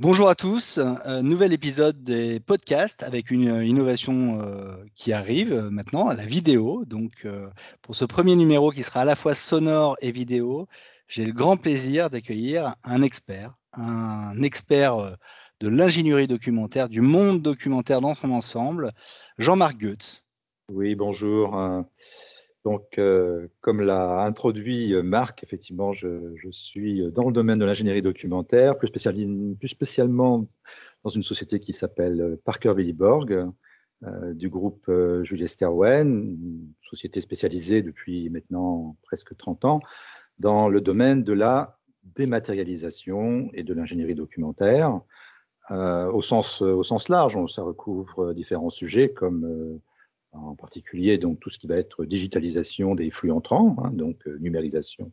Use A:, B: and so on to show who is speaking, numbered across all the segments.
A: Bonjour à tous, euh, nouvel épisode des podcasts avec une euh, innovation euh, qui arrive maintenant, la vidéo. Donc pour ce premier numéro qui sera à la fois sonore et vidéo, j'ai le grand plaisir d'accueillir un expert, un expert de l'ingénierie documentaire, du monde documentaire dans son ensemble, Jean-Marc Goetz.
B: Oui, bonjour. Donc, euh, comme l'a introduit euh, Marc, effectivement, je, suis dans le domaine de l'ingénierie documentaire, plus, spécialement dans une société qui s'appelle euh, Parker Williborg, euh, du groupe euh, Julius société spécialisée depuis maintenant presque 30 ans dans le domaine de la dématérialisation et de l'ingénierie documentaire. Au, sens, large, ça recouvre différents sujets comme en particulier donc tout ce qui va être digitalisation des flux entrants, hein, donc euh, numérisation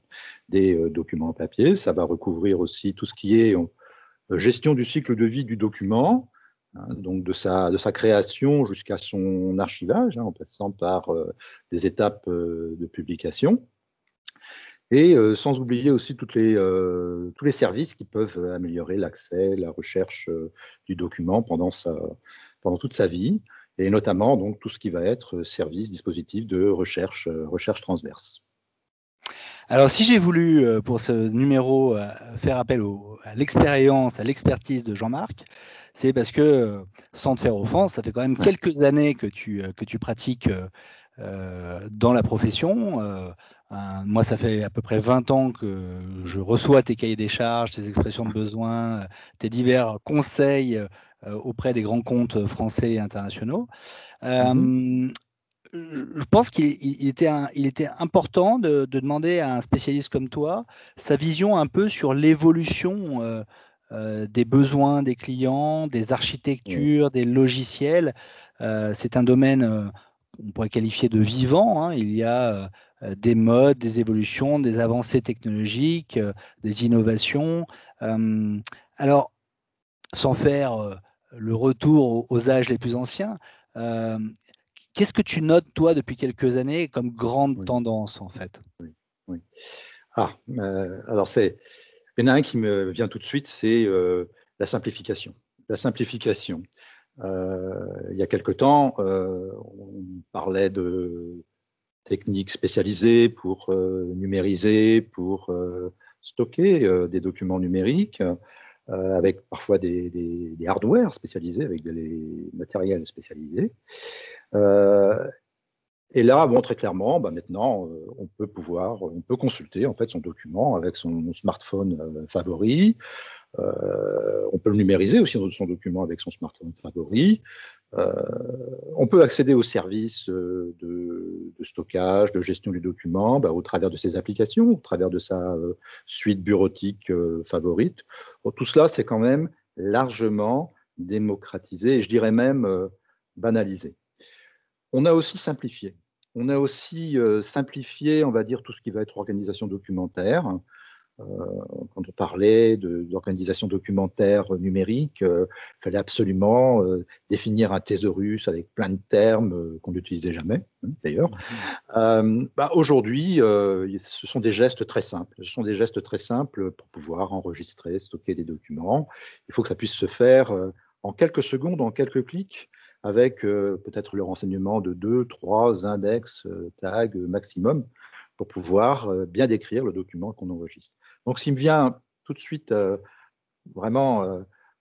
B: des euh, documents papier. Ça va recouvrir aussi tout ce qui est euh, gestion du cycle de vie du document, hein, donc de sa, de sa création jusqu'à son archivage, hein, en passant par des étapes de publication. Et sans oublier aussi toutes les, tous les services qui peuvent améliorer l'accès, la recherche du document pendant, sa, pendant toute sa vie et notamment donc tout ce qui va être service, dispositif de recherche, euh, recherche transverse.
A: Alors si j'ai voulu euh, pour ce numéro euh, faire appel au- à l'expérience, à l'expertise de Jean-Marc, c'est parce que, euh, sans te faire offense, ça fait quand même quelques années que tu, euh, que tu pratiques euh, euh, dans la profession. Euh, moi, ça fait à peu près 20 ans que je reçois tes cahiers des charges, tes expressions de besoin, euh, tes divers conseils euh, auprès des grands comptes français et internationaux. Euh,
B: Mhm.
A: je pense qu'il il- il était, important de, de demander à un spécialiste comme toi sa vision un peu sur l'évolution euh, euh, des besoins des clients, des architectures, des logiciels. Euh, c'est un domaine euh, qu'on pourrait qualifier de vivant. hein. Il y a euh, des modes, des évolutions, des avancées technologiques, euh, des innovations. Euh, alors, sans faire euh, le retour aux, âges les plus anciens, euh, qu'est-ce que tu notes, toi, depuis quelques années, comme grande
B: Oui.
A: tendance, en fait?
B: Oui. Ah, euh, alors c'est, il y en a un qui me vient tout de suite, c'est euh, la simplification. La simplification. Il y a quelque temps, on parlait de techniques spécialisées pour numériser, pour stocker des documents numériques, euh, avec parfois des, des, hardware spécialisés, avec des matériels spécialisés. Euh, et là, très clairement, bah, maintenant, euh, on peut pouvoir, on peut consulter en fait son document avec son smartphone favori. On peut le numériser aussi son document avec son smartphone favori. Euh, on peut accéder aux services euh, de, stockage, de gestion du document bah, au travers de ses applications, au travers de sa euh, suite bureautique favorite. Tout cela, c'est quand même largement démocratisé et je dirais même banalisé. On a aussi simplifié. On a aussi simplifié, on va dire, tout ce qui va être organisation documentaire. Euh, quand on parlait d'organisation documentaire numérique, euh, il fallait absolument euh, définir un thésaurus avec plein de termes euh, qu'on n'utilisait jamais, hein, d'ailleurs. Mmh. Bah, Aujourd'hui, euh, ce sont des gestes très simples. Ce sont des gestes très simples pour pouvoir enregistrer, stocker des documents. Il faut que ça puisse se faire euh, en quelques secondes, en quelques clics, avec euh, peut-être le renseignement de deux, trois index, euh, tags maximum, pour pouvoir euh, bien décrire le document qu'on enregistre. Donc, ce qui me vient tout de suite euh, vraiment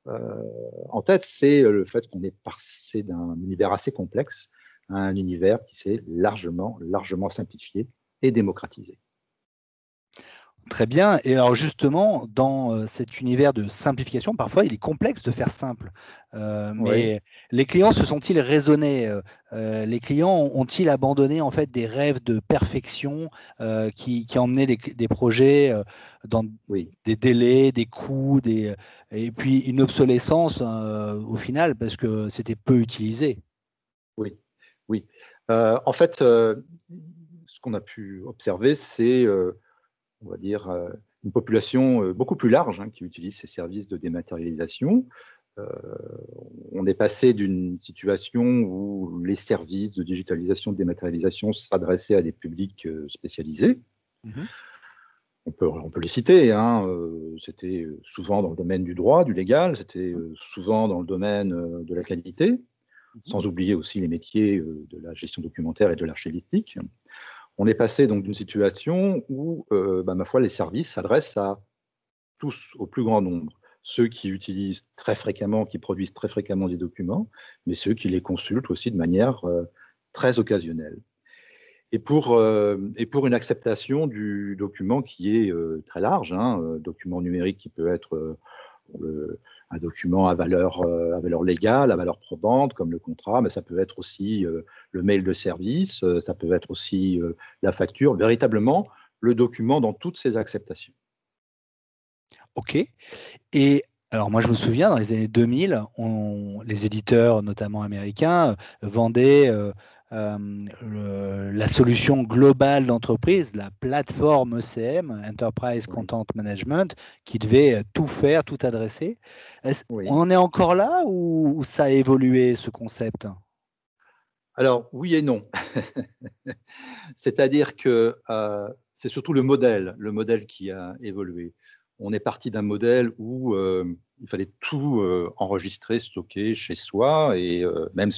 B: euh, en tête, c'est le fait qu'on est passé d'un univers assez complexe à un univers qui s'est largement, largement simplifié et démocratisé.
A: Très bien. Et alors justement, dans euh, cet univers de simplification, parfois il est complexe de faire simple. Euh, mais oui. les clients se sont-ils raisonnés euh, Les clients ont-ils abandonné en fait des rêves de perfection euh, qui, qui, emmenaient des, des projets dans oui. des délais, des coûts, des, et puis une obsolescence au final parce que c'était peu utilisé?
B: Oui, oui. En fait, ce qu'on a pu observer, c'est on va dire, euh, une population euh, beaucoup plus large hein, qui utilise ces services de dématérialisation. Euh, on est passé d'une situation où les services de digitalisation, de dématérialisation s'adressaient à des publics spécialisés. Mmh. On peut on peut les citer. Hein, c'était souvent dans le domaine du droit, du légal, c'était souvent dans le domaine de la qualité, mhm. sans oublier aussi les métiers de la gestion documentaire et de l'archivistique. On est passé donc d'une situation où, bah, ma foi, les services s'adressent à tous, au plus grand nombre. Ceux qui utilisent très fréquemment, qui produisent très fréquemment des documents, mais ceux qui les consultent aussi de manière très occasionnelle et pour, euh, et pour une acceptation du document qui est euh, très large, hein, euh, document numérique qui peut être un document à valeur, à valeur légale, à valeur probante, comme le contrat, mais ça peut être aussi le mail de service, ça peut être aussi la facture, véritablement le document dans toutes ses acceptations.
A: OK. Et alors moi je me souviens, dans les années 2000, on, les éditeurs, notamment américains, vendaient la solution globale d'entreprise, la plateforme ECM, Enterprise Content Management, qui devait tout faire, tout adresser. On en est encore là ou, ça a évolué ce concept?
B: Alors oui et non. C'est-à-dire que euh, c'est surtout le modèle, le modèle qui a évolué. On est parti d'un modèle où euh, il fallait tout euh, enregistrer, stocker chez soi et même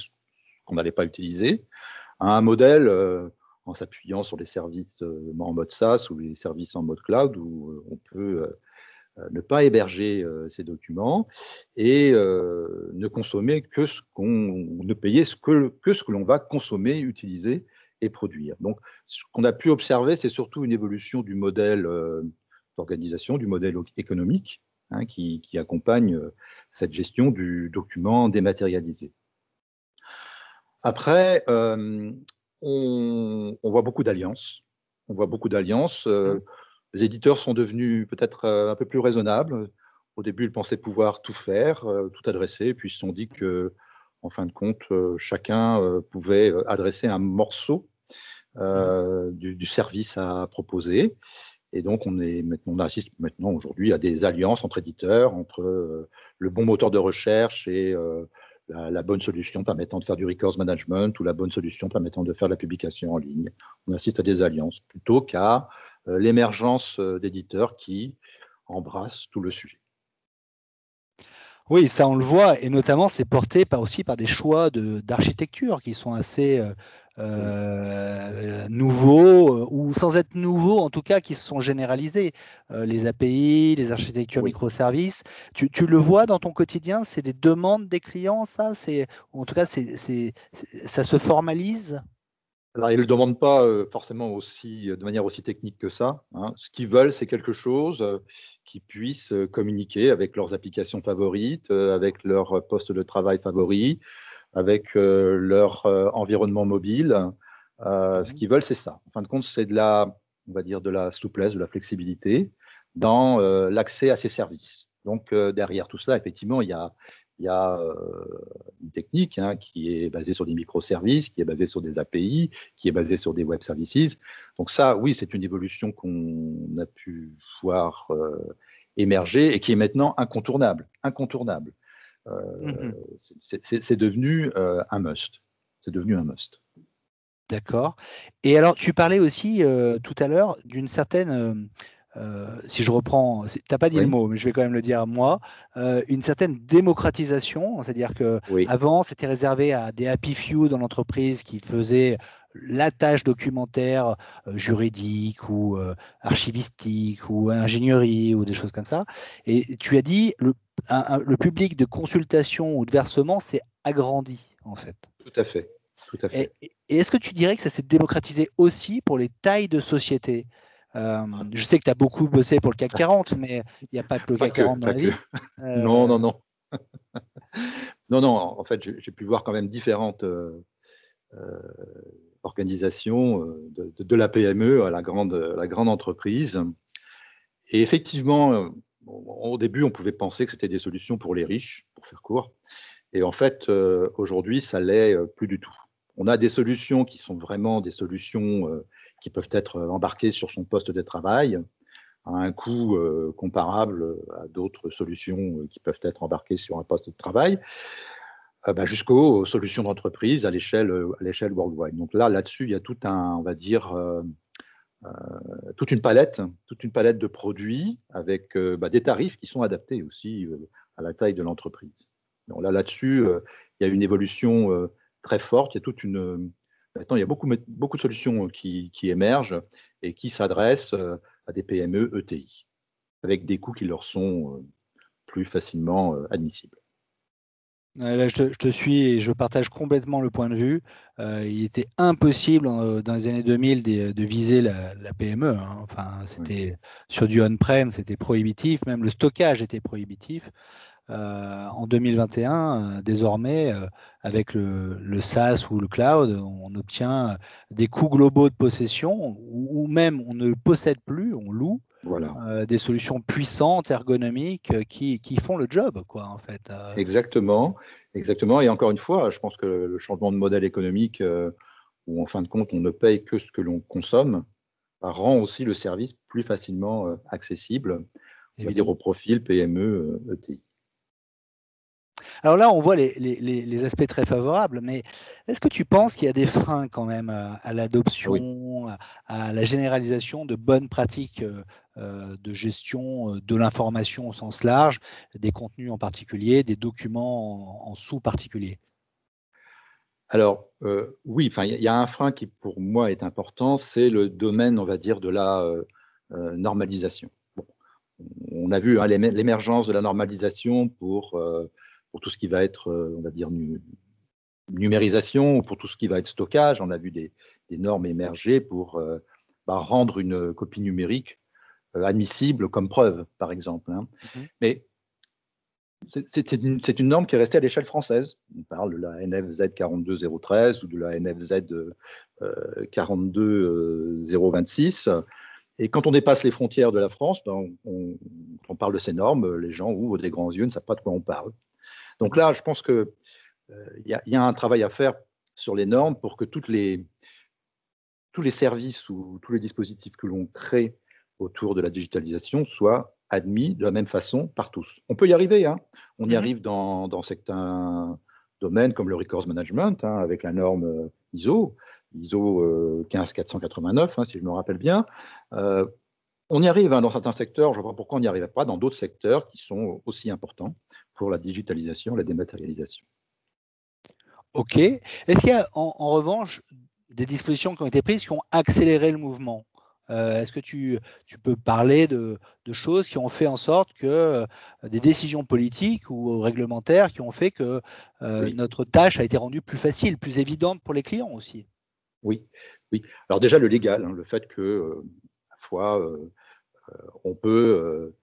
B: qu'on n'allait pas utiliser, à un modèle euh, en s'appuyant sur les services euh, en mode SaaS ou les services en mode cloud où euh, on peut ne pas héberger ces documents et ne consommer que ce qu'on ne payer que, ce que l'on va consommer, utiliser et produire. Donc, ce qu'on a pu observer, c'est surtout une évolution du modèle d'organisation, du modèle économique hein, qui, accompagne cette gestion du document dématérialisé. Après, euh, on, voit beaucoup d'alliances. On voit beaucoup d'alliances. Euh, mmh. les éditeurs sont devenus peut-être euh, un peu plus raisonnables. Au début, ils pensaient pouvoir tout faire, tout adresser, puis ils se sont dit que, en fin de compte, chacun pouvait adresser un morceau du, service à proposer. Et donc, on, est maintenant, on assiste maintenant aujourd'hui à des alliances entre éditeurs, entre le bon moteur de recherche et la, bonne solution permettant de faire du records management ou la bonne solution permettant de faire la publication en ligne. On assiste à des alliances plutôt qu'à euh, l'émergence euh, d'éditeurs qui embrassent tout le sujet.
A: Oui, ça on le voit, et notamment c'est porté par, aussi par des choix d'architecture qui sont assez euh, euh, nouveaux, euh, ou sans être nouveaux, en tout cas, qui se sont généralisés. Euh, les API, les architectures microservices. Tu, tu, le vois dans ton quotidien, c'est des demandes des clients, ça? C'est, En tout cas, c'est, ça se formalise?
B: Alors, ils ne le demandent pas forcément aussi, de manière aussi technique que ça. Hein. Ce qu'ils veulent, c'est quelque chose qui puisse communiquer avec leurs applications favorites, avec leur poste de travail favori, avec euh, leur euh, environnement mobile. Euh, ce qu'ils veulent, c'est ça. En fin de compte, c'est de la, on va dire, de la souplesse, de la flexibilité dans l'accès à ces services. Donc derrière tout cela, effectivement, il y a, il y a une technique hein, qui est basée sur des microservices, qui est basée sur des API, qui est basée sur des web services. Donc ça, oui, c'est une évolution qu'on a pu voir émerger et qui est maintenant incontournable. Incontournable. Mmh c'est devenu euh, un must. C'est devenu un must.
A: D'accord. Et alors, tu parlais aussi euh, tout à l'heure d'une certaine, euh, si je reprends, tu n'as pas dit le mot, mais je vais quand même le dire moi, une certaine démocratisation, c'est-à-dire que avant c'était réservé à des happy few dans l'entreprise qui faisaient la tâche documentaire juridique ou archivistique ou ingénierie ou des choses comme ça. Et tu as dit le le public de consultation ou de versement s'est agrandi, en fait.
B: Tout à fait. Tout à fait.
A: Et, est-ce que tu dirais que ça s'est démocratisé aussi pour les tailles de société? Euh, Je sais que tu as beaucoup bossé pour le CAC 40, mais il n'y a pas que le CAC 40 dans la vie.
B: Euh, non, non, non. non, non, en fait, j'ai pu voir quand même différentes euh, organisations de, la PME à la grande, la grande entreprise. Et effectivement, au début, on pouvait penser que c'était des solutions pour les riches, pour faire court. Et en fait, aujourd'hui, ça l'est plus du tout. On a des solutions qui sont vraiment des solutions qui peuvent être embarquées sur son poste de travail à un coût comparable à d'autres solutions qui peuvent être embarquées sur un poste de travail, bah, jusqu'aux solutions d'entreprise à l'échelle worldwide. Donc là, là-dessus, il y a tout un, on va dire, toute une palette, toute une palette de produits avec bah, des tarifs qui sont adaptés aussi à la taille de l'entreprise. Là, là-dessus, il y a une évolution très forte. Il y a toute une Maintenant, il y a beaucoup, beaucoup de solutions qui, qui émergent et qui s'adressent à des PME ETI, avec des coûts qui leur sont plus facilement admissibles.
A: Là, je, te, suis et je partage complètement le point de vue. Euh, il était impossible dans les années 2000 de, viser la, PME. Hein. Enfin, c'était sur du on-prem, c'était prohibitif. Même le stockage était prohibitif. Euh, en 2021, euh, désormais, avec le, le, SaaS ou le cloud, on obtient des coûts globaux de possession, ou même on ne possède plus, on loue voilà. Euh, des solutions puissantes, ergonomiques, euh, qui, qui, font le job, quoi, en fait.
B: Euh. Exactement, exactement. Et encore une fois, je pense que le changement de modèle économique, où en fin de compte, on ne paye que ce que l'on consomme, rend aussi le service plus facilement accessible, on va dire au profil PME, ETI.
A: Alors là, on voit les, aspects très favorables, mais est-ce que tu penses qu'il y a des freins quand même à, l'adoption, à, la généralisation de bonnes pratiques euh, euh, de gestion euh, de l'information au sens large, des contenus en particulier, des documents en, sous particulier?
B: Alors oui, enfin il y a un frein qui pour moi est important, c'est le domaine, on va dire, de la normalisation. on a vu hein, l'émergence de la normalisation pour pour tout ce qui va être, euh, on va dire, numérisation, ou pour tout ce qui va être stockage. On a vu des, normes émerger pour euh, bah, rendre une copie numérique euh, admissible comme preuve, par exemple. Hein. Mm-hmm. Mais c'est une, une, norme qui est restée à l'échelle française. On parle de la NFZ 42013 ou de la NFZ 42026. Et quand on dépasse les frontières de la France, ben, on, on, parle de ces normes, les gens ouvrent des grands yeux, ne savent pas de quoi on parle. Donc là, je pense qu'il euh, y, a un travail à faire sur les normes pour que toutes les, tous les services ou tous les dispositifs que l'on crée autour de la digitalisation soient admis de la même façon par tous. On peut y arriver, hein. on y mhm. arrive dans, certains domaines comme le records management, hein, avec la norme euh, ISO, ISO 15489, euh, hein, si je me rappelle bien. on y arrive dans certains secteurs, je ne vois pas pourquoi on n'y arrive pas dans d'autres secteurs qui sont aussi importants pour la digitalisation, la dématérialisation.
A: OK. Est-ce qu'il y a en, revanche des dispositions qui ont été prises qui ont accéléré le mouvement? Euh, Est-ce que tu, tu, peux parler de, choses qui ont fait en sorte que euh, des décisions politiques ou réglementaires qui ont fait que euh, notre tâche a été rendue plus facile, plus évidente pour les clients aussi?
B: Oui, oui. Alors déjà le légal, hein, le fait que à la fois on peut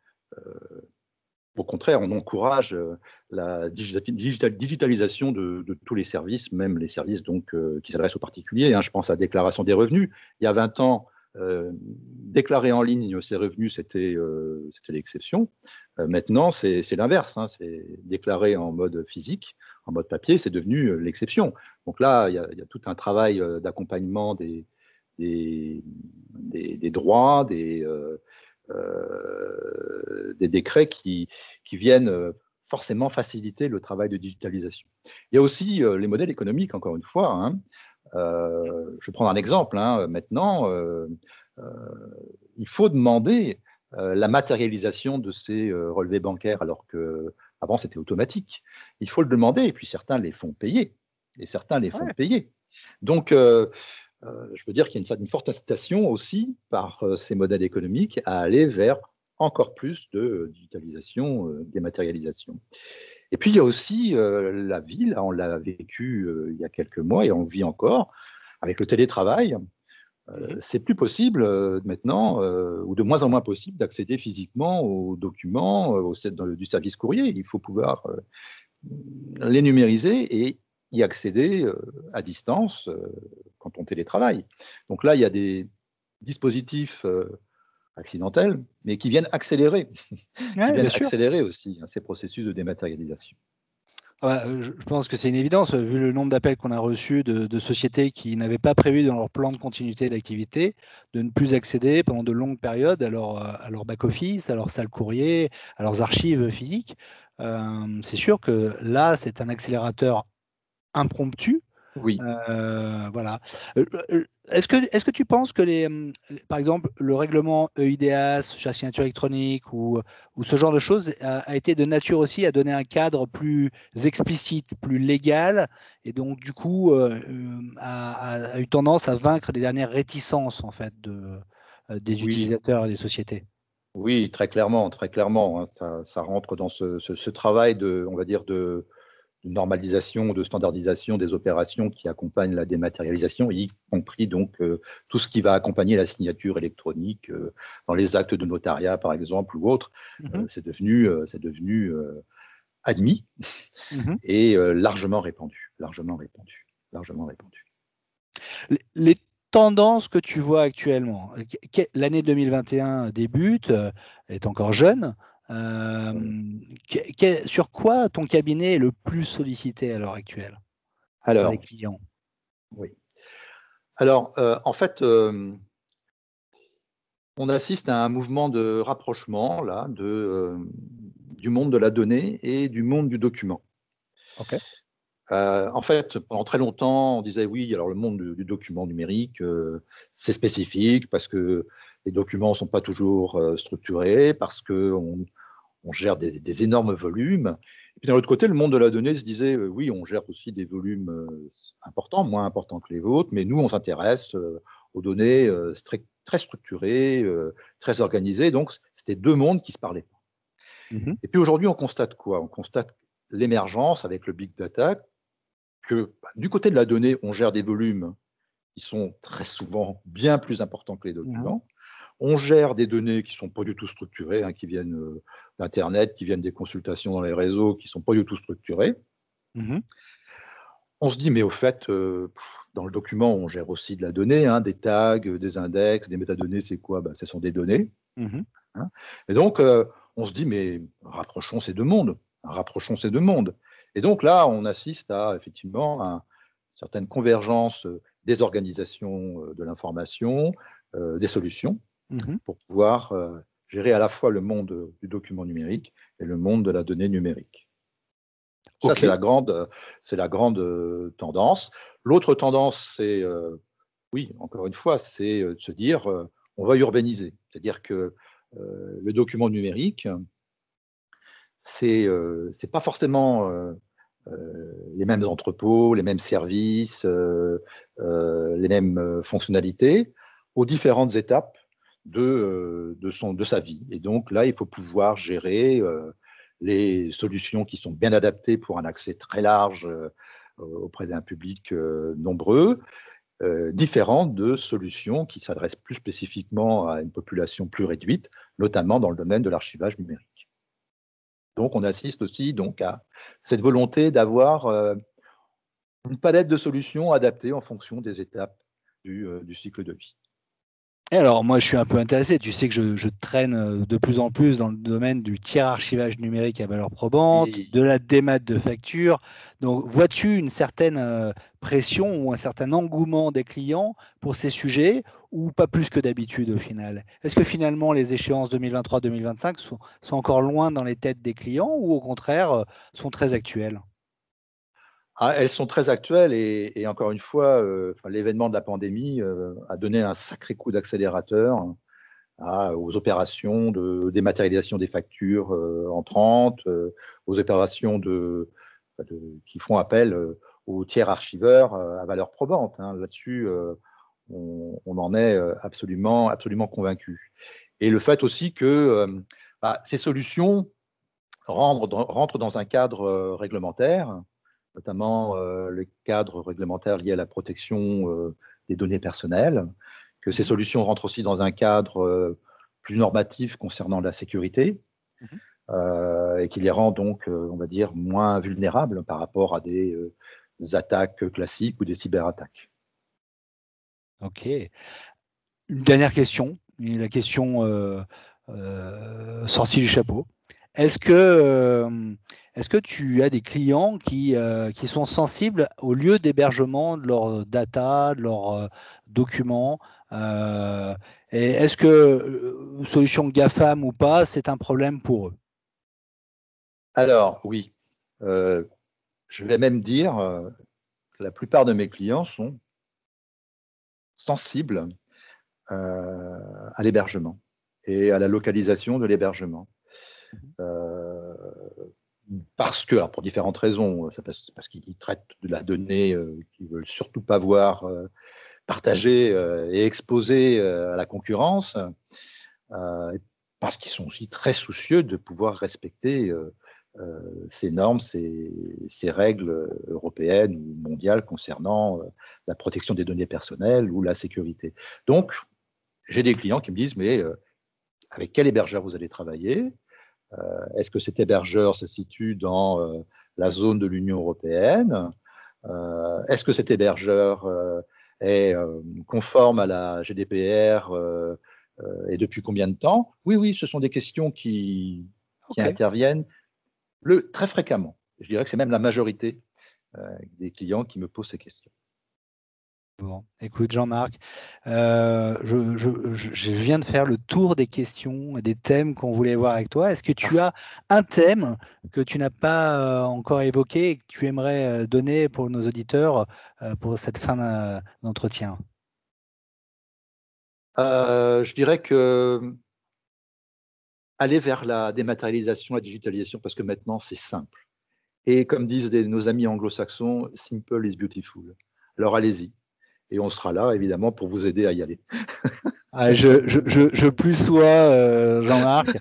B: au contraire, on encourage euh, la digitalisation de, tous les services, même les services euh, qui s'adressent aux particuliers. Hein. Je pense à la déclaration des revenus. Il y a 20 ans, euh, déclarer en ligne ses revenus, c'était l'exception. maintenant, c'est l'inverse. Hein. Déclarer en mode physique, en mode papier, c'est devenu l'exception. Donc là, il y, a, tout un travail d'accompagnement des, des, droits, des décrets qui, qui viennent euh, forcément faciliter le travail de digitalisation. Il y a aussi euh, les modèles économiques, encore une fois. Hein. je vais prendre un exemple. Hein. Maintenant, il faut demander la matérialisation de ces relevés bancaires, alors qu'avant c'était automatique. Il faut le demander, et puis certains les font payer, et certains les font payer. Donc, euh, je peux dire qu'il y a une, forte incitation aussi par euh, ces modèles économiques à aller vers encore plus de euh, digitalisation, dématérialisation. Et puis il y a aussi la ville, on l'a vécu il y a quelques mois et on vit encore avec le télétravail. c'est plus possible maintenant, ou de moins en moins possible, d'accéder physiquement aux documents au, du service courrier. Il faut pouvoir les numériser et y accéder à distance quand on télétravaille. Donc là, il y a des dispositifs euh, accidentels, mais qui viennent accélérer, qui viennent accélérer aussi hein, ces processus de dématérialisation.
A: Ah bah, je pense que c'est une évidence, vu le nombre d'appels qu'on a reçus de, sociétés qui n'avaient pas prévu dans leur plan de continuité d'activité de ne plus accéder pendant de longues périodes à leur, à leur back-office, à leur salle courrier, à leurs archives physiques. Euh, c'est sûr que là, c'est un accélérateur impromptu
B: Oui.
A: voilà. Est-ce que, est que tu penses que, les, par exemple, le règlement EIDAS, chasse signature électronique ou, ou ce genre de choses a, été de nature aussi à donner un cadre plus explicite, plus légal, et donc du coup a, eu tendance à vaincre les dernières réticences en fait de, des utilisateurs et des sociétés?
B: Oui, très clairement, très clairement. Hein. ça, ça, rentre dans ce, ce, travail de, on va dire, de normalisation, de standardisation des opérations qui accompagnent la dématérialisation, y compris donc euh, tout ce qui va accompagner la signature électronique euh, dans les actes de notariat, par exemple, ou autres. Euh, mhm. c'est devenu, c'est devenu admis mhm. et largement répandu, largement répandu, largement répandu.
A: Les tendances que tu vois actuellement, l'année 2021 débute, est encore jeune. Euh, sur quoi ton cabinet est le plus sollicité à l'heure actuelle
B: Alors, les clients? Oui. Alors, euh, en fait, euh, on assiste à un mouvement de rapprochement là, de, du monde de la donnée et du monde du document.
A: Ok.
B: en fait, pendant très longtemps, on disait oui, alors le monde du, document numérique, c'est spécifique parce que les documents ne sont pas toujours structurés, parce qu'on on gère des, énormes volumes. Et puis d'un autre côté, le monde de la donnée se disait, euh, oui, on gère aussi des volumes euh, importants, moins importants que les vôtres, mais nous, on s'intéresse euh, aux données très structurées, très organisées. Donc, c'était deux mondes qui se parlaient pas. Mm-hmm. Et puis aujourd'hui, on constate quoi? On constate l'émergence avec le big data, que bah, du côté de la donnée, on gère des volumes qui sont très souvent bien plus importants que les documents. On gère des données qui ne sont pas du tout structurées, hein, qui viennent euh, d'Internet, qui viennent des consultations dans les réseaux, qui ne sont pas du tout structurées. Mmh on se dit, mais au fait, euh, dans le document, on gère aussi de la donnée, hein, des tags, des index, des métadonnées, c'est quoi? Ben, Ce sont des données. Mmh hein? Et donc, euh, on se dit, mais rapprochons ces deux mondes. Rapprochons ces deux mondes. Et donc là, on assiste à effectivement à une certaine convergence des organisations de l'information, des solutions, Mmh pour pouvoir euh, gérer à la fois le monde du document numérique et le monde de la donnée numérique. Ça, c'est la grande, c'est la grande euh, tendance. L'autre tendance, c'est, euh, oui, encore une fois, c'est de se dire, on va urbaniser. C'est-à-dire que le document numérique, c'est c'est pas forcément les mêmes entrepôts, les mêmes services, les mêmes fonctionnalités aux différentes étapes de, euh, de, sa vie. Et donc là, il faut pouvoir gérer euh, les solutions qui sont bien adaptées pour un accès très large euh, auprès d'un public nombreux, différentes de solutions qui s'adressent plus spécifiquement à une population plus réduite, notamment dans le domaine de l'archivage numérique. Donc on assiste aussi donc à cette volonté d'avoir une palette de solutions adaptées en fonction des étapes du cycle de vie
A: alors, moi, je suis un peu intéressé. Tu sais que je, traîne euh, de plus en plus dans le domaine du tiers archivage numérique à valeur probante, de la démat de factures. Donc, vois-tu une certaine euh, pression ou un certain engouement des clients pour ces sujets ou pas plus que d'habitude au final? Est-ce que finalement les échéances 2023-2025 sont, sont, encore loin dans les têtes des clients ou au contraire euh, sont très actuelles?
B: Ah, elles sont très actuelles et, encore une fois, euh, l'événement de la pandémie euh, a donné un sacré coup d'accélérateur aux opérations de dématérialisation des factures euh, entrantes, aux opérations de, qui font appel aux tiers archiveurs à valeur probante. Hein. Là-dessus, on, en est absolument, absolument convaincu. Et le fait aussi que bah, ces solutions rentrent dans un cadre réglementaire notamment euh, le cadre réglementaire lié à la protection euh, des données personnelles, que ces mhm. solutions rentrent aussi dans un cadre euh, plus normatif concernant la sécurité, mhm. et qui les rend donc, on va dire, moins vulnérables par rapport à des, attaques classiques ou des cyberattaques.
A: Ok. Une dernière question, la question sortie du chapeau. Est-ce que est-ce que tu as des clients qui, euh, qui sont sensibles au lieu d'hébergement de leurs data, de leurs euh, documents euh, Et est-ce que solution GAFAM ou pas, c'est un problème pour eux?
B: Alors, oui. je vais même dire la plupart de mes clients sont sensibles à l'hébergement et à la localisation de l'hébergement. Euh, parce que, alors pour différentes raisons, parce qu'ils traitent de la donnée euh, qu'ils veulent surtout pas voir euh, partagée et exposée à la concurrence, parce qu'ils sont aussi très soucieux de pouvoir respecter ces normes, ces, ces, règles européennes ou mondiales concernant la protection des données personnelles ou la sécurité. Donc, j'ai des clients qui me disent, mais avec quel hébergeur vous allez travailler? euh, Est-ce que cet hébergeur se situe dans euh, la zone de l'Union européenne? Euh, Est-ce que cet hébergeur est conforme à la GDPR et depuis combien de temps? Oui, oui, ce sont des questions qui, interviennent le, très fréquemment. Je dirais que c'est même la majorité des clients qui me posent ces questions.
A: Bon, écoute Jean-Marc, euh, je, viens de faire le tour des questions, et des thèmes qu'on voulait voir avec toi. Est-ce que tu as un thème que tu n'as pas euh, encore évoqué et que tu aimerais euh, donner pour nos auditeurs pour cette fin d'entretien?
B: Je dirais que aller vers la dématérialisation, la digitalisation, parce que maintenant c'est simple. Et comme disent nos amis anglo-saxons, simple is beautiful. Alors allez-y et on sera là évidemment pour vous aider à y aller.
A: Ah, je, je, plus sois, euh, Jean-Marc.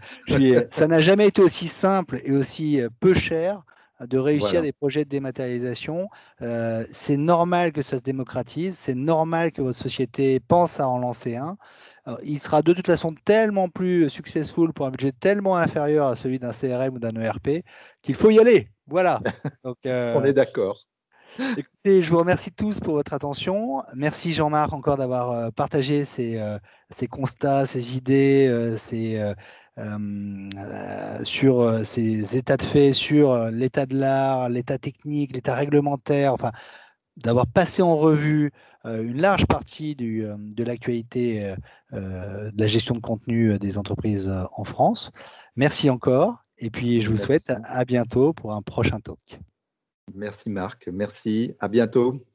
A: ça n'a jamais été aussi simple et aussi euh, peu cher de réussir des projets de dématérialisation. Euh, c'est normal que ça se démocratise, c'est normal que votre société pense à en lancer un. il sera de toute façon tellement plus successful pour un budget tellement inférieur à celui d'un CRM ou d'un ERP qu'il faut y aller. Voilà.
B: On est d'accord.
A: Écoutez, je vous remercie tous pour votre attention. Merci Jean-Marc encore d'avoir euh, partagé ces, euh, constats, ces idées, euh, sur ces états de fait, sur l'état de l'art, l'état technique, l'état réglementaire, enfin, d'avoir passé en revue une large partie de l'actualité de la gestion de contenu des entreprises en France. Merci encore. Et puis, je vous souhaite à bientôt pour un prochain talk.
B: Merci Marc, merci, à bientôt.